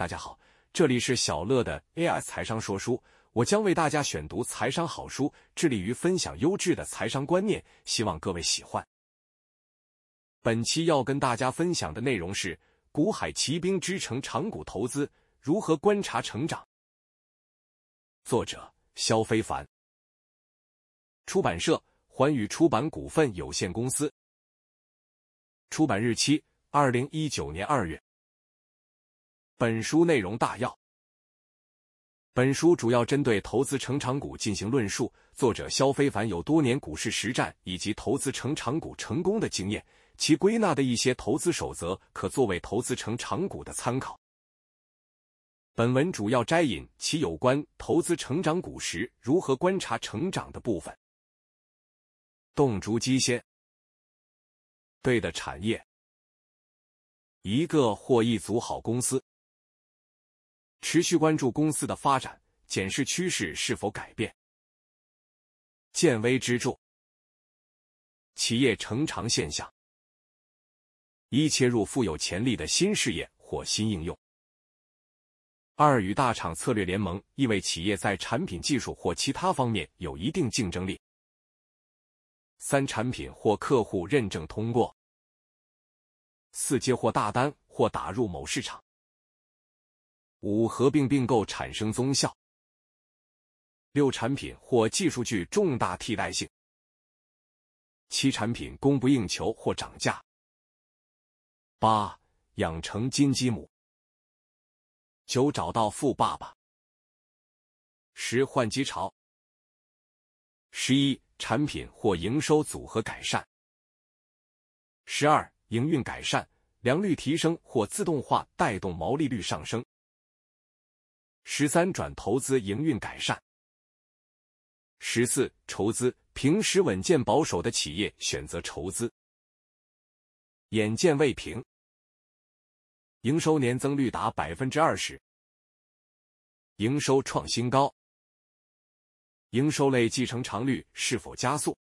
大家好，这里是小乐的 AI 财商说书，我将为大家选读财商好书，致力于分享优质的财商观念，希望各位喜欢。本期要跟大家分享的内容是《股海奇兵之城长股投资如何观察成长》，作者肖非凡，出版社环宇出版股份有限公司，出版日期二零一九年二月。本书内容大要。本书主要针对投资成长股进行论述，作者肖非凡有多年股市实战以及投资成长股成功的经验，其归纳的一些投资守则可作为投资成长股的参考。本文主要摘引其有关投资成长股时如何观察成长的部分。动足机械，对的产业，一个或一组好公司。持续关注公司的发展，检视趋势是否改变。见微知著，企业成长现象，一切入富有潜力的新事业或新应用。二与大厂策略联盟，意味企业在产品技术或其他方面有一定竞争力。三产品或客户认证通过。四接获大单或打入某市场。五合并并购产生综效。六产品或技术具重大替代性。七产品供不应求或涨价。八养成金鸡母。九找到富爸爸。十换机潮。十一产品或营收组合改善。十二营运改善，良率提升或自动化带动毛利率上升。十三转投资营运改善。十四筹资平时稳健保守的企业选择筹资。眼见未平，营收年增率达百分之二十，营收创新高，营收类继承长率是否加速？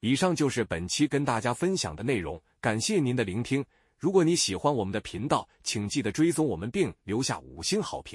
以上就是本期跟大家分享的内容，感谢您的聆听。如果你喜欢我们的频道，请记得追踪我们并留下五星好评。